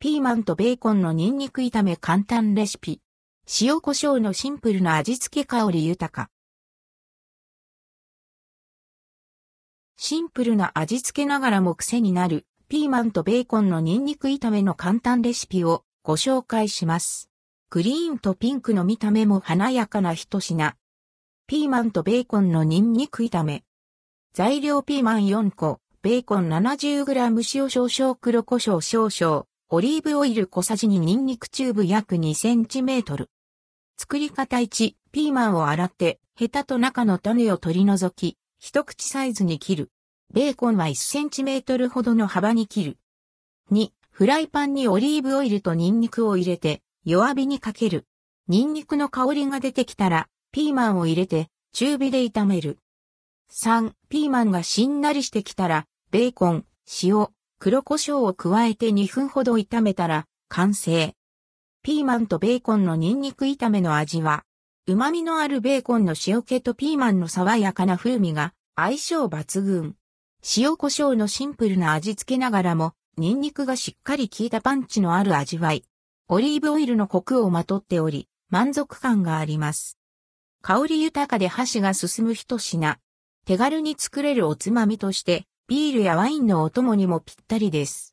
ピーマンとベーコンのニンニク炒め簡単レシピ。塩胡椒のシンプルな味付け香り豊か。シンプルな味付けながらも癖になるピーマンとベーコンのニンニク炒めの簡単レシピをご紹介します。グリーンとピンクの見た目も華やかな一品。ピーマンとベーコンのニンニク炒め。材料ピーマン4個、ベーコン 70g 塩少々黒胡椒少々、オリーブオイル小さじ2ニンニクチューブ約 2cm。作り方1、ピーマンを洗って、ヘタと中の種を取り除き、一口サイズに切る。ベーコンは 1cm ほどの幅に切る。2、フライパンにオリーブオイルとニンニクを入れて、弱火にかける。ニンニクの香りが出てきたら、ピーマンを入れて、中火で炒める。3、ピーマンがしんなりしてきたら、ベーコン、塩、黒胡椒を加えて2分ほど炒めたら完成。ピーマンとベーコンのニンニク炒めの味は、旨味のあるベーコンの塩気とピーマンの爽やかな風味が相性抜群。塩胡椒のシンプルな味付けながらも、ニンニクがしっかり効いたパンチのある味わい。オリーブオイルのコクをまとっており、満足感があります。香り豊かで箸が進む一品。手軽に作れるおつまみとして、ビールやワインのお供にもぴったりです。